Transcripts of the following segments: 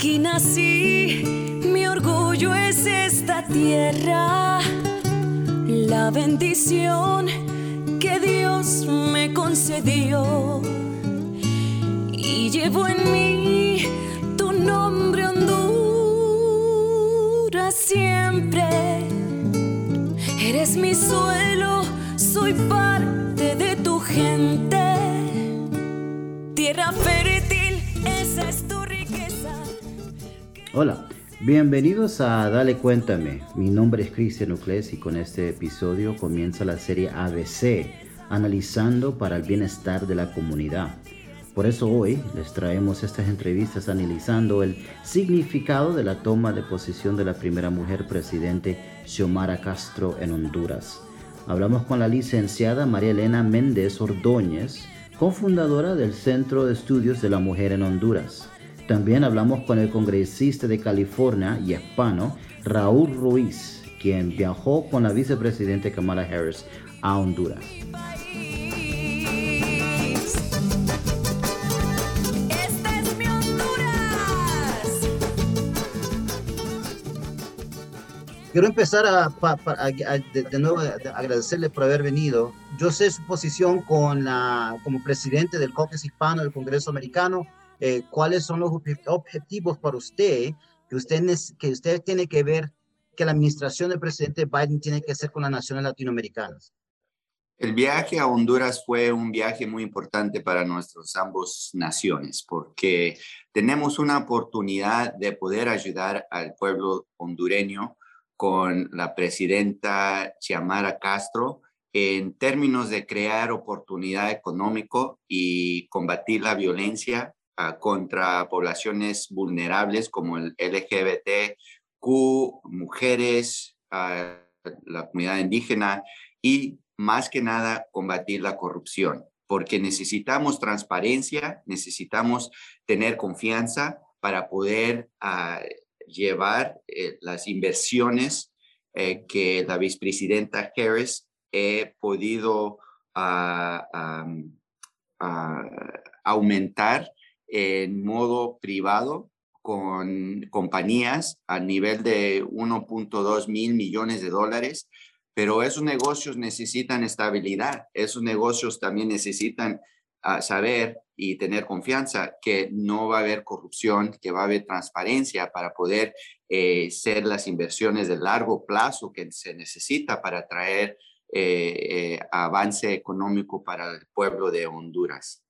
Aquí nací, mi orgullo es esta tierra, la bendición que Dios me concedió. Y llevo en mí tu nombre Honduras siempre. Eres mi suelo, soy parte de tu gente. Tierra fértil, Hola, bienvenidos a Dale Cuéntame. Mi nombre es Cristian Ucles y con este episodio comienza la serie ABC, analizando para el bienestar de la comunidad. Por eso hoy les traemos estas entrevistas analizando el significado de la toma de posición de la primera mujer presidente Xiomara Castro en Honduras. Hablamos con la licenciada María Elena Méndez Ordóñez, cofundadora del Centro de Estudios de la Mujer en Honduras. También hablamos con el congresista de California y hispano Raúl Ruiz, quien viajó con la vicepresidenta Kamala Harris a Honduras. Esta es mi Honduras. Quiero empezar a, pa- pa- a- a- de, de nuevo a- a agradecerle por haber venido. Yo sé su posición con la, como presidente del Caucus Hispano del Congreso Americano. Eh, ¿Cuáles son los obje- objetivos para usted que usted, que usted tiene que ver que la administración del presidente Biden tiene que hacer con las naciones latinoamericanas? El viaje a Honduras fue un viaje muy importante para nuestras ambas naciones porque tenemos una oportunidad de poder ayudar al pueblo hondureño con la presidenta Xiomara Castro en términos de crear oportunidad económico y combatir la violencia contra poblaciones vulnerables como el LGBTQ, mujeres, la comunidad indígena y más que nada combatir la corrupción, porque necesitamos transparencia, necesitamos tener confianza para poder ah, llevar eh, las inversiones eh, que la vicepresidenta Harris he podido ah, ah, aumentar en modo privado con compañías a nivel de 1.2 mil millones de dólares pero esos negocios necesitan estabilidad, esos negocios también necesitan ah, saber y tener confianza que no va a haber corrupción, que va a haber transparencia para poder eh, ser las inversiones de largo plazo que se necesita para traer eh, eh, avance económico para el pueblo de Honduras.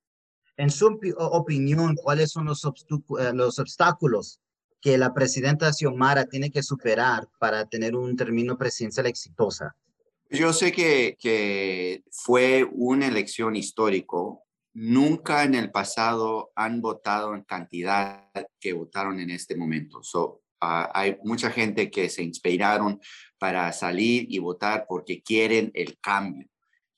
En su opinión, ¿cuáles son los, eh, los obstáculos que la presidenta Xiomara tiene que superar para tener un término presidencial exitosa? Yo sé que, que fue una elección histórico. Nunca en el pasado han votado en cantidad que votaron en este momento. So, ah, hay mucha gente que se inspiraron para salir y votar porque quieren el cambio,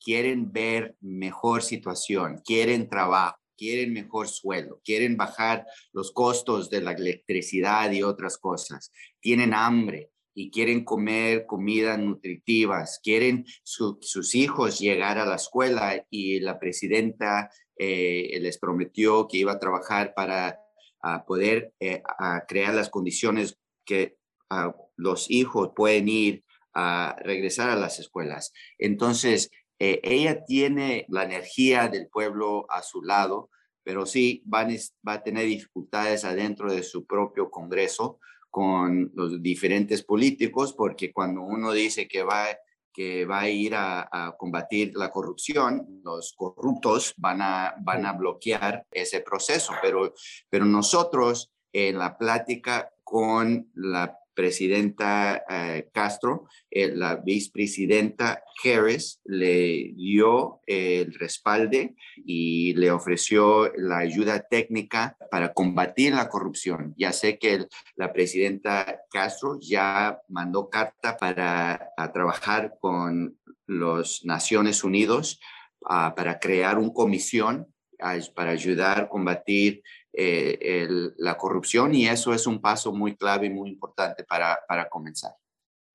quieren ver mejor situación, quieren trabajo, quieren mejor sueldo, quieren bajar los costos de la electricidad y otras cosas, tienen hambre, y quieren comer comidas nutritivas, quieren su- sus hijos llegar a la escuela y la presidenta eh, les prometió que iba a trabajar para ah, poder eh, a crear las condiciones que ah, los hijos pueden ir a regresar a las escuelas. Entonces, eh, ella tiene la energía del pueblo a su lado, pero sí va a nes- va a tener dificultades adentro de su propio Congreso con los diferentes políticos, porque cuando uno dice que va, que va a ir a, a combatir la corrupción, los corruptos van a, van a bloquear ese proceso. Pero, pero nosotros en la plática con la presidenta eh, Castro, eh, la vicepresidenta Harris le dio el respalde y le ofreció la ayuda técnica para combatir la corrupción. Ya sé que la presidenta Castro ya mandó carta para trabajar con los Naciones Unidos ah, para crear una comisión ah, para ayudar a combatir eh, el- la corrupción y eso es un paso muy clave y muy importante para, para comenzar.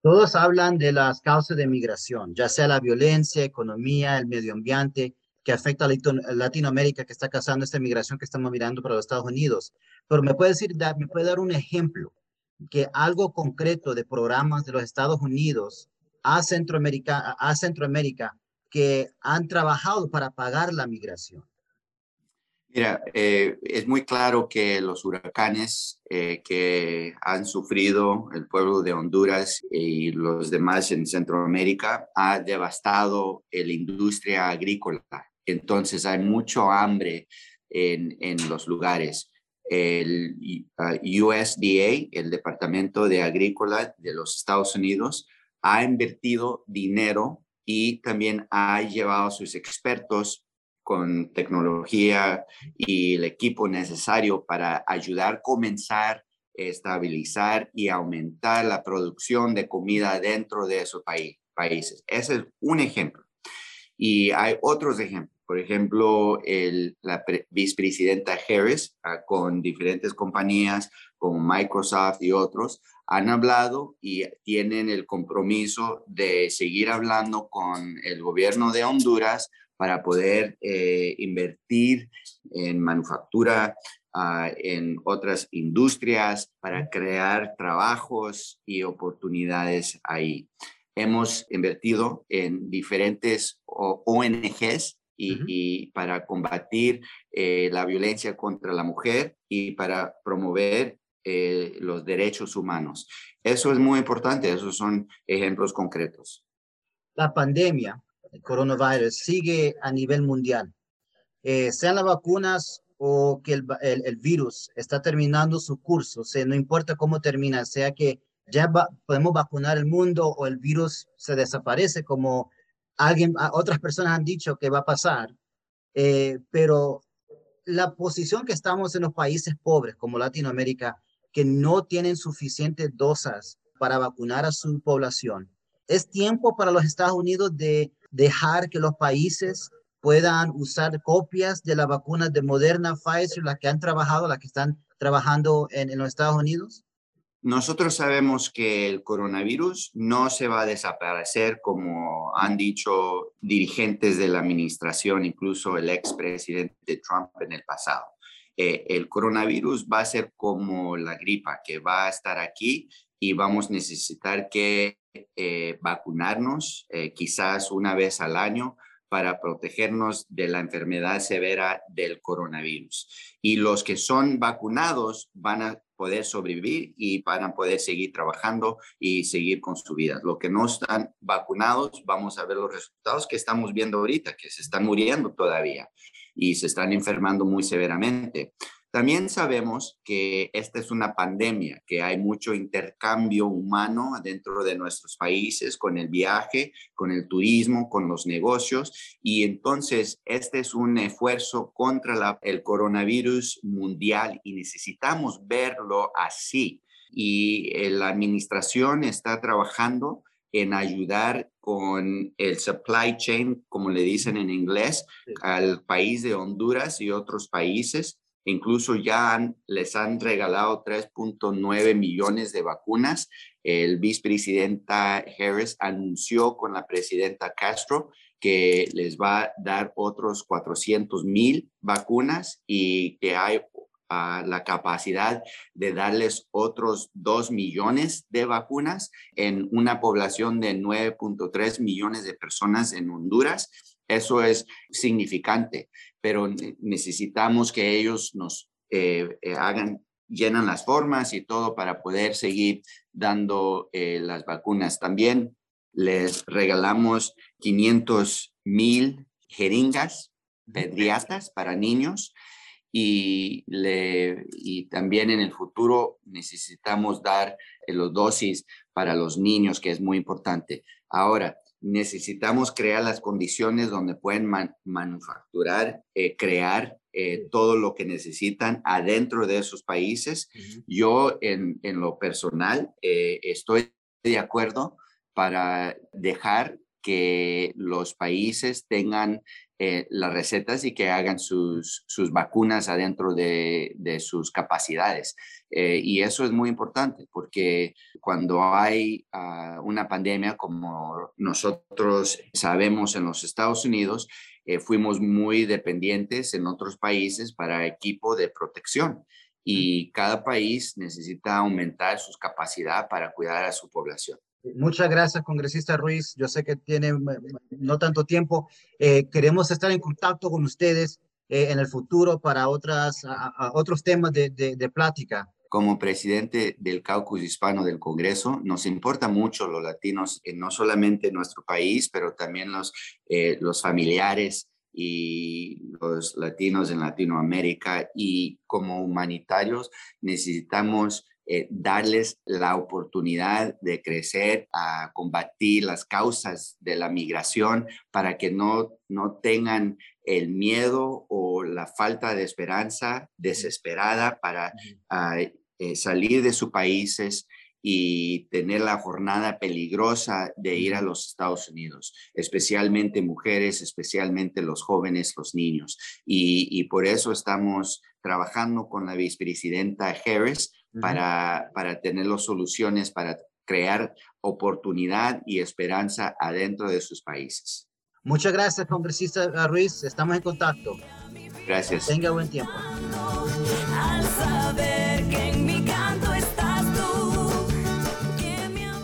Todos hablan de las causas de migración, ya sea la violencia, economía, el medio ambiente. que afecta a Latinoamérica, que está causando esta migración que estamos mirando para los Estados Unidos. Pero me puede decir, me puede dar un ejemplo que algo concreto de programas de los Estados Unidos a Centroamérica, a Centroamérica que han trabajado para pagar la migración. Mira, eh, es muy claro que los huracanes eh, que han sufrido el pueblo de Honduras y los demás en Centroamérica ha devastado la industria agrícola. Entonces hay mucho hambre en, en los lugares. El USDA, uh, el Departamento de Agrícola de los Estados Unidos, ha invertido dinero y también ha llevado a sus expertos con tecnología y el equipo necesario para ayudar a comenzar, estabilizar y aumentar la producción de comida dentro de esos países. Ese es un ejemplo. Y hay otros ejemplos. Por ejemplo, el, la vicepresidenta Harris ah, con diferentes compañías como Microsoft y otros han hablado y tienen el compromiso de seguir hablando con el gobierno de Honduras para poder eh, invertir en manufactura, ah, en otras industrias, para crear trabajos y oportunidades ahí. Hemos invertido en diferentes ONGs y, para combatir eh, la violencia contra la mujer y para promover eh, los derechos humanos. Eso es muy importante, esos son ejemplos concretos. La pandemia, el coronavirus, sigue a nivel mundial. Eh, sean las vacunas o que el, el, virus está terminando su curso, o sea, no importa cómo termina, sea que ya podemos vacunar el mundo o el virus se desaparece como alguien, otras personas han dicho que va a pasar, eh, pero la posición que estamos en los países pobres como Latinoamérica que no tienen suficientes dosas para vacunar a su población. Es tiempo para los Estados Unidos de dejar que los países puedan usar copias de las vacunas de Moderna, Pfizer, las que han trabajado, las que están trabajando en, en los Estados Unidos? Nosotros sabemos que el coronavirus no se va a desaparecer como han dicho dirigentes de la administración, incluso el expresidente Trump en el pasado. Eh, el coronavirus va a ser como la gripa, que va a estar aquí y vamos a necesitar que eh, vacunarnos eh, quizás una vez al año para protegernos de la enfermedad severa del coronavirus. Y los que son vacunados van a poder sobrevivir y van a poder seguir trabajando y seguir con su vida. Los que no están vacunados, vamos a ver los resultados que estamos viendo ahorita, que se están muriendo todavía y se están enfermando muy severamente. También sabemos que esta es una pandemia, que hay mucho intercambio humano dentro de nuestros países con el viaje, con el turismo, con los negocios. Y entonces este es un esfuerzo contra el coronavirus mundial y necesitamos verlo así. Y eh, la administración está trabajando en ayudar con el supply chain, como le dicen en inglés, al país de Honduras y otros países. Incluso ya les han regalado 3.9 millones de vacunas. El vicepresidenta Harris anunció con la presidenta Castro que les va a dar otros 400 mil vacunas y que hay la capacidad de darles otros 2 millones de vacunas en una población de 9.3 millones de personas en Honduras. Eso es significante, pero necesitamos que ellos nos eh, eh, hagan, llenan las formas y todo para poder seguir dando eh, las vacunas. También les regalamos 500 mil jeringas pediatras para niños y, le, y también en el futuro necesitamos dar los dosis para los niños, que es muy importante. Ahora, necesitamos crear las condiciones donde pueden manufacturar, eh, crear eh, todo lo que necesitan adentro de esos países. Yo en, en, lo personal eh, estoy de acuerdo para dejar que los países tengan eh, las recetas y que hagan sus, sus vacunas adentro de, de, sus capacidades. Eh, y eso es muy importante porque cuando hay ah, una pandemia como nosotros sabemos en los Estados Unidos, eh, fuimos muy dependientes en otros países para equipo de protección y cada país necesita aumentar su capacidad para cuidar a su población. Muchas gracias, congresista Ruiz. Yo sé que tiene no tanto tiempo. Eh, queremos estar en contacto con ustedes eh, en el futuro para otras, otros temas de, de, plática. Como presidente del caucus hispano del Congreso, nos importa mucho los latinos, no solamente en nuestro país, pero también los, eh, los familiares y los latinos en Latinoamérica. Y como humanitarios necesitamos eh, darles la oportunidad de crecer, a combatir las causas de la migración para que no, no tengan el miedo o la falta de esperanza desesperada para ah, eh, salir de sus países y tener la jornada peligrosa de ir a los Estados Unidos, especialmente mujeres, especialmente los jóvenes, los niños. Y, y por eso estamos trabajando con la vicepresidenta Harris para, para tener las soluciones para crear oportunidad y esperanza adentro de sus países. Muchas gracias, congresista Ruiz. Estamos en contacto. Gracias. Tenga buen tiempo.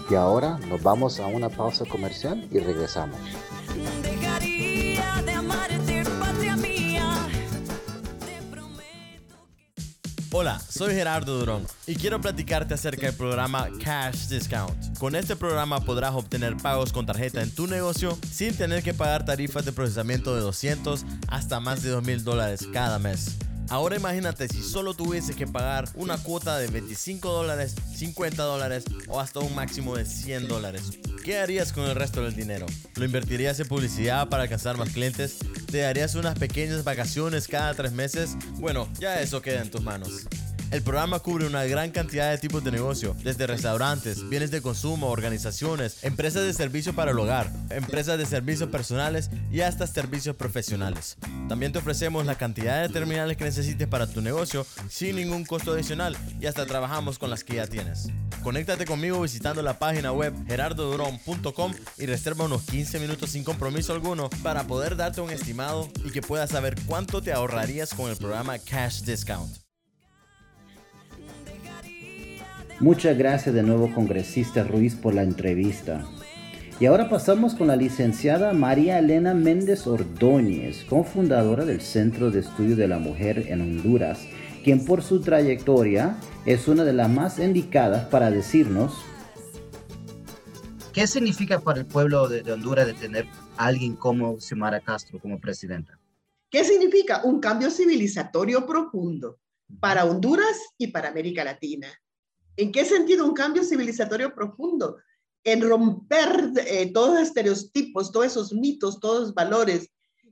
Y ahora nos vamos a una pausa comercial y regresamos. Hola, soy Gerardo Durón y quiero platicarte acerca del programa Cash Discount. Con este programa podrás obtener pagos con tarjeta en tu negocio sin tener que pagar tarifas de procesamiento de 200 hasta más de 2000 dólares cada mes. Ahora imagínate si solo tuviese que pagar una cuota de 25 dólares, 50 dólares o hasta un máximo de 100 dólares. ¿Qué harías con el resto del dinero? ¿Lo invertirías en publicidad para alcanzar más clientes? ¿Te darías unas pequeñas vacaciones cada tres meses? Bueno, ya eso queda en tus manos. El programa cubre una gran cantidad de tipos de negocio, desde restaurantes, bienes de consumo, organizaciones, empresas de servicio para el hogar, empresas de servicios personales y hasta servicios profesionales. También te ofrecemos la cantidad de terminales que necesites para tu negocio sin ningún costo adicional y hasta trabajamos con las que ya tienes. Conéctate conmigo visitando la página web gerardodurón.com y reserva unos 15 minutos sin compromiso alguno para poder darte un estimado y que puedas saber cuánto te ahorrarías con el programa Cash Discount. Muchas gracias de nuevo, congresista Ruiz, por la entrevista. Y ahora pasamos con la licenciada María Elena Méndez Ordóñez, cofundadora del Centro de Estudio de la Mujer en Honduras, quien por su trayectoria es una de las más indicadas para decirnos ¿Qué significa para el pueblo de, Honduras de tener a alguien como Xiomara Castro como presidenta? ¿Qué significa? Un cambio civilizatorio profundo para Honduras y para América Latina. ¿En qué sentido un cambio civilizatorio profundo? En romper eh, todos los estereotipos, todos esos mitos, todos los valores,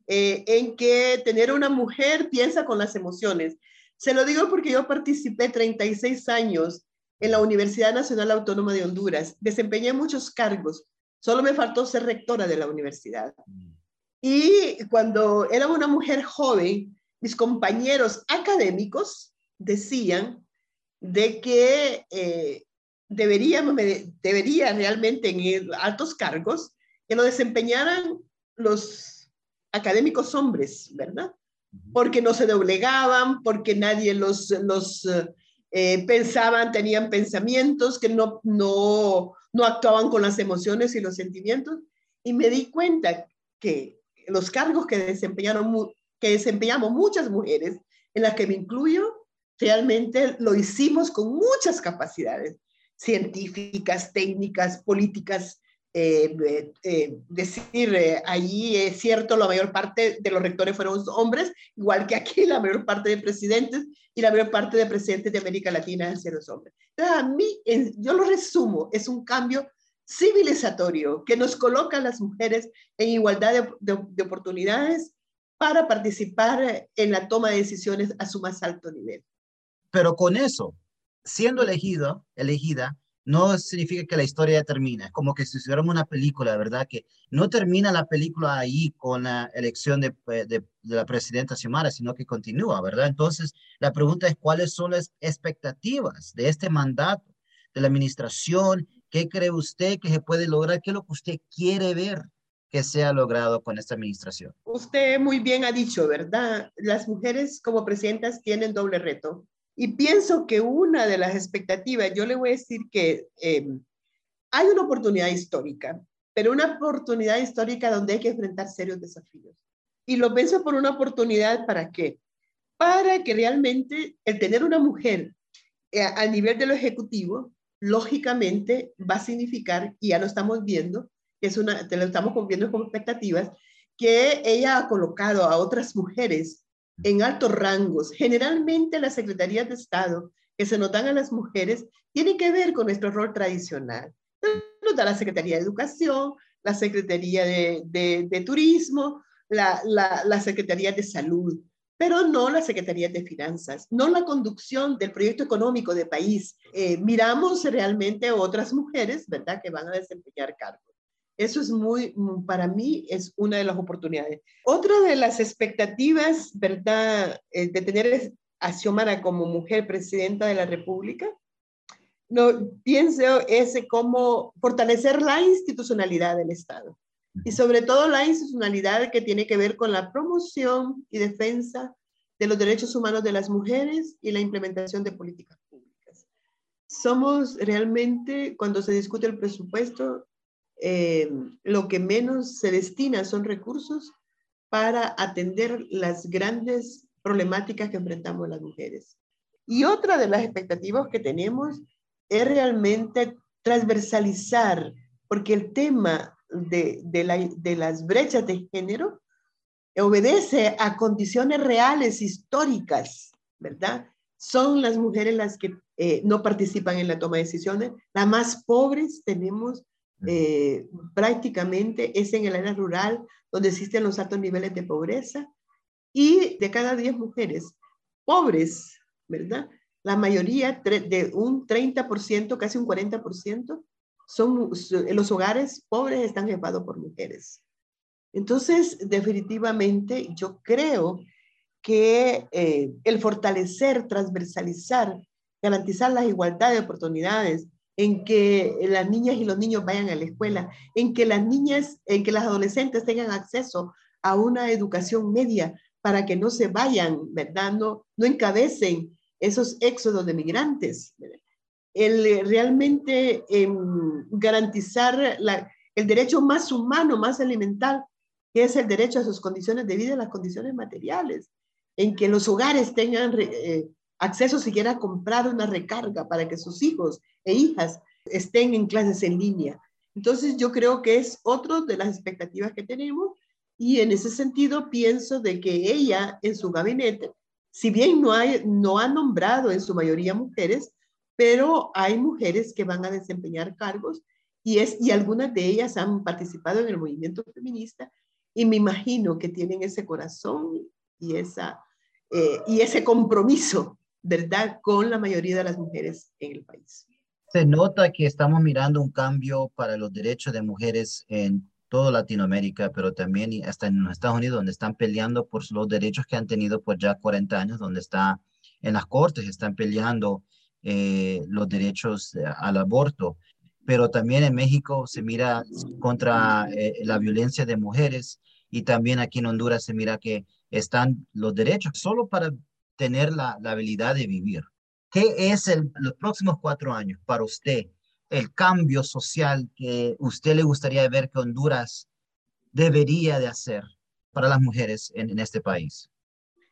eh, en que tener una mujer piensa con las emociones. Se lo digo porque yo participé 36 años en la Universidad Nacional Autónoma de Honduras, desempeñé muchos cargos, solo me faltó ser rectora de la universidad. Y cuando era una mujer joven, mis compañeros académicos decían de que eh, debería, debería realmente en altos cargos que lo desempeñaran los académicos hombres, ¿verdad? Porque no se doblegaban, porque nadie los, los eh, pensaban, tenían pensamientos, que no, no, no actuaban con las emociones y los sentimientos. Y me di cuenta que los cargos que, desempeñaron, que desempeñamos muchas mujeres, en las que me incluyo, realmente lo hicimos con muchas capacidades científicas, técnicas, políticas. Eh, eh, decir, eh, allí es cierto, la mayor parte de los rectores fueron hombres, igual que aquí la mayor parte de presidentes y la mayor parte de presidentes de América Latina han sido hombres. Entonces, a mí, yo lo resumo, es un cambio civilizatorio que nos coloca a las mujeres en igualdad de oportunidades para participar en la toma de decisiones a su más alto nivel. Pero con eso, siendo elegido, elegida, no significa que la historia ya termina. Es como que si hiciéramos una película, ¿verdad? Que no termina la película ahí con la elección de, de, la presidenta Xiomara, sino que continúa, ¿verdad? Entonces, la pregunta es cuáles son las expectativas de este mandato, de la administración. ¿Qué cree usted que se puede lograr? ¿Qué es lo que usted quiere ver que sea logrado con esta administración? Usted muy bien ha dicho, ¿verdad? Las mujeres como presidentas tienen doble reto y pienso que una de las expectativas, yo le voy a decir que eh, hay una oportunidad histórica, pero una oportunidad histórica donde hay que enfrentar serios desafíos. Y lo pienso por una oportunidad para qué? Para que realmente el tener una mujer eh, al nivel de lo ejecutivo, lógicamente va a significar, y ya lo estamos viendo, que es una, te lo estamos viendo como expectativas, que ella ha colocado a otras mujeres en altos rangos, generalmente las secretarías de Estado que se notan a las mujeres, tienen que ver con nuestro rol tradicional. Nos da la Secretaría de Educación, la Secretaría de, de, Turismo, la, la, Secretaría de Salud, pero no la Secretaría de Finanzas, no la conducción del proyecto económico de país. Eh, miramos realmente otras mujeres, ¿verdad?, que van a desempeñar cargos. Eso es muy, para mí, es una de las oportunidades. Otra de las expectativas, ¿verdad?, eh, de tener a Xiomara como mujer presidenta de la República, no, pienso es cómo fortalecer la institucionalidad del Estado y sobre todo la institucionalidad que tiene que ver con la promoción y defensa de los derechos humanos de las mujeres y la implementación de políticas públicas. Somos realmente, cuando se discute el presupuesto, eh, lo que menos se destina son recursos para atender las grandes problemáticas que enfrentamos las mujeres. Y otra de las expectativas que tenemos es realmente transversalizar, porque el tema de, de, la, de las brechas de género obedece a condiciones reales, históricas, ¿verdad? Son las mujeres las que eh, no participan en la toma de decisiones, las más pobres tenemos eh, prácticamente es en el área rural donde existen los altos niveles de pobreza y de cada 10 mujeres pobres, ¿verdad? La mayoría, de un 30%, casi un 40%, son, los hogares pobres están jefados por mujeres. Entonces, definitivamente, yo creo que eh, el fortalecer, transversalizar, garantizar la igualdad de oportunidades, en que las niñas y los niños vayan a la escuela, en que las niñas, en que las adolescentes tengan acceso a una educación media para que no se vayan, ¿verdad? No, no encabecen esos éxodos de migrantes. El realmente eh, garantizar el derecho más humano, más elemental, que es el derecho a sus condiciones de vida las condiciones materiales, en que los hogares tengan eh, acceso siquiera a comprar una recarga para que sus hijos e hijas estén en clases en línea. Entonces yo creo que es otro de las expectativas que tenemos y en ese sentido pienso de que ella en su gabinete, si bien no, hay, no ha nombrado en su mayoría mujeres, pero hay mujeres que van a desempeñar cargos y, es, y algunas de ellas han participado en el movimiento feminista y me imagino que tienen ese corazón y, esa, eh, y ese compromiso ¿verdad?, con la mayoría de las mujeres en el país. Se nota que estamos mirando un cambio para los derechos de mujeres en toda Latinoamérica, pero también hasta en los Estados Unidos, donde están peleando por los derechos que han tenido por ya 40 años, donde está en las cortes, están peleando eh, los derechos al aborto. Pero también en México se mira contra eh, la violencia de mujeres y también aquí en Honduras se mira que están los derechos solo para tener la, la habilidad de vivir. ¿Qué es el, los próximos cuatro años para usted? El cambio social que usted le gustaría ver que Honduras debería de hacer para las mujeres en, en este país.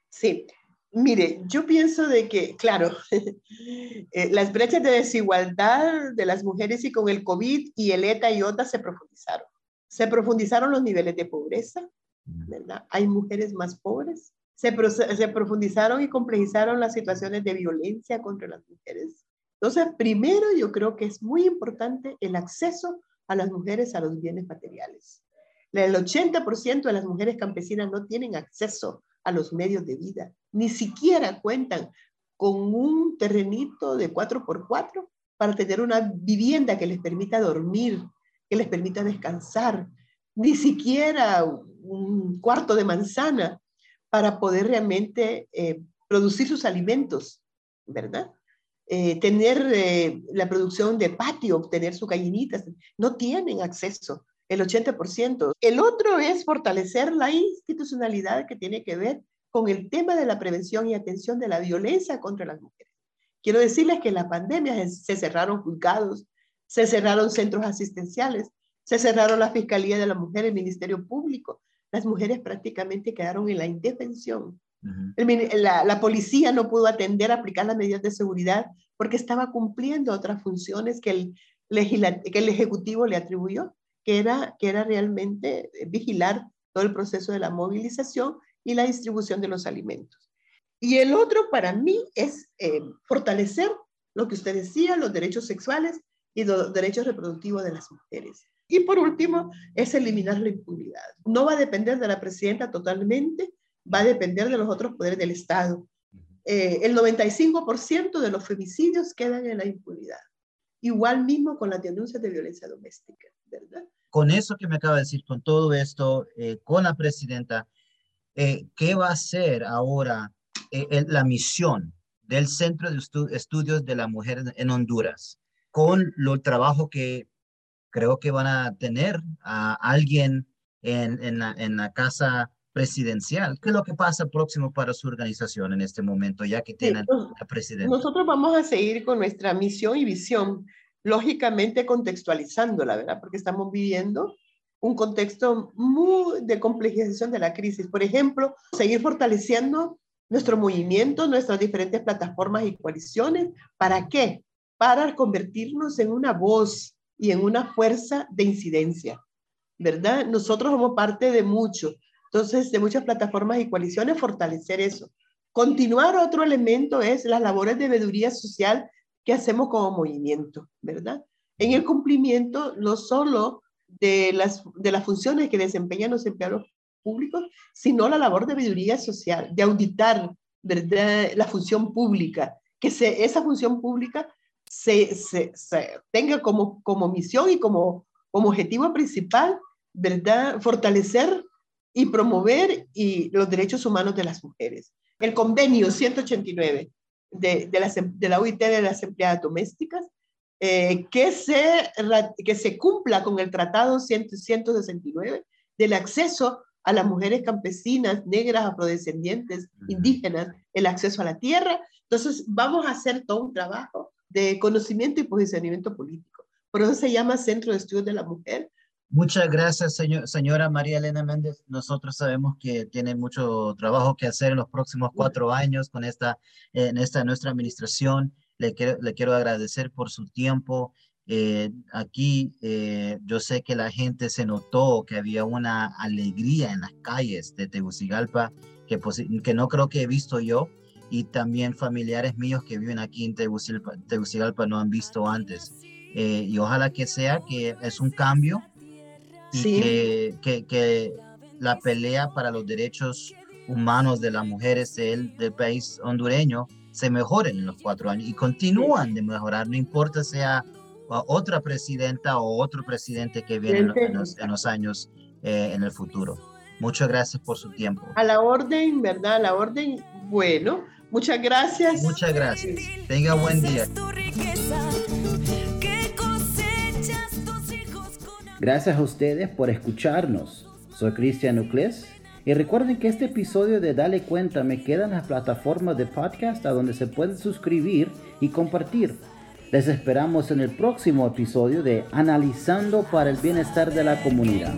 Sí, Mire, yo pienso de que, claro, eh, las brechas de desigualdad de las mujeres y con el COVID y el ETA y OTA se profundizaron. Se profundizaron los niveles de pobreza, ¿verdad? Hay mujeres más pobres, se, profundizaron y complejizaron las situaciones de violencia contra las mujeres. Entonces, primero yo creo que es muy importante el acceso a las mujeres a los bienes materiales. El 80% de las mujeres campesinas no tienen acceso a los medios de vida, ni siquiera cuentan con un terrenito de 4x4 para tener una vivienda que les permita dormir, que les permita descansar, ni siquiera un cuarto de manzana para poder realmente eh, producir sus alimentos, ¿verdad? Eh, tener eh, la producción de patio, obtener sus gallinitas, no tienen acceso, el 80%. El otro es fortalecer la institucionalidad que tiene que ver con el tema de la prevención y atención de la violencia contra las mujeres. Quiero decirles que en la pandemia se cerraron juzgados, se cerraron centros asistenciales, se cerraron la Fiscalía de la Mujer, el Ministerio Público. Las mujeres prácticamente quedaron en la indefensión la, policía no pudo atender, aplicar las medidas de seguridad porque estaba cumpliendo otras funciones que el, que el Ejecutivo le atribuyó, que era, que era realmente eh, vigilar todo el proceso de la movilización y la distribución de los alimentos. Y el otro para mí es eh, fortalecer lo que usted decía, los derechos sexuales y los derechos reproductivos de las mujeres. Y por último, es eliminar la impunidad. No va a depender de la presidenta totalmente, va a depender de los otros poderes del Estado. Eh, el 95% de los femicidios quedan en la impunidad. Igual mismo con las denuncias de violencia doméstica, ¿verdad? Con eso que me acaba de decir, con todo esto, eh, con la presidenta, eh, ¿qué va a ser ahora la misión del Centro de Estudios de la Mujer en Honduras? Con lo trabajo que creo que van a tener a alguien en, en, la, en la casa presidencial. ¿Qué es lo que pasa próximo para su organización en este momento, ya que tienen la presidenta? Nosotros vamos a seguir con nuestra misión y visión, lógicamente contextualizándola, ¿verdad? Porque estamos viviendo un contexto muy de complejización de la crisis. Por ejemplo, seguir fortaleciendo nuestro movimiento, nuestras diferentes plataformas y coaliciones. ¿Para qué? Para convertirnos en una voz y en una fuerza de incidencia, ¿verdad? Nosotros somos parte de mucho entonces, de muchas plataformas y coaliciones, fortalecer eso. Continuar otro elemento es las labores de veeduría social que hacemos como movimiento, ¿verdad? En el cumplimiento no solo de las, de las funciones que desempeñan los empleados públicos, sino la labor de veeduría social, de auditar, ¿verdad? La función pública, que se, esa función pública se, se, se, tenga como, como misión y como, como objetivo principal, ¿verdad? Fortalecer y promover y los derechos humanos de las mujeres. El convenio 189 de, de, la, de la UIT de las empleadas domésticas, eh, que, se, que se cumpla con el Tratado 169 del acceso a las mujeres campesinas, negras, afrodescendientes, indígenas, el acceso a la tierra. Entonces, vamos a hacer todo un trabajo de conocimiento y posicionamiento político. Por eso se llama Centro de Estudios de la Mujer, Muchas gracias, señora María Elena Méndez. Nosotros sabemos que tiene mucho trabajo que hacer en los próximos cuatro años con esta, en esta nuestra administración. Le quiero, le quiero agradecer por su tiempo. Eh, aquí eh, yo sé que la gente se notó que había una alegría en las calles de Tegucigalpa que, que no creo que he visto yo y también familiares míos que viven aquí en Tegucigalpa, Tegucigalpa no han visto antes. Eh, y ojalá que sea que es un cambio y que, que, la pelea para los derechos humanos de las mujeres del, del país hondureño se mejoren en los cuatro años y continúan de mejorar, no importa sea otra presidenta o otro presidente que viene en, los, años eh, en el futuro. Muchas gracias por su tiempo. A la orden, ¿verdad? A la orden, bueno, muchas gracias. Muchas gracias. Tenga buen día. Gracias a ustedes por escucharnos. Soy Cristian Nucles y recuerden que este episodio de Dale Cuenta me queda en las plataformas de podcast a donde se pueden suscribir y compartir. Les esperamos en el próximo episodio de Analizando para el Bienestar de la Comunidad.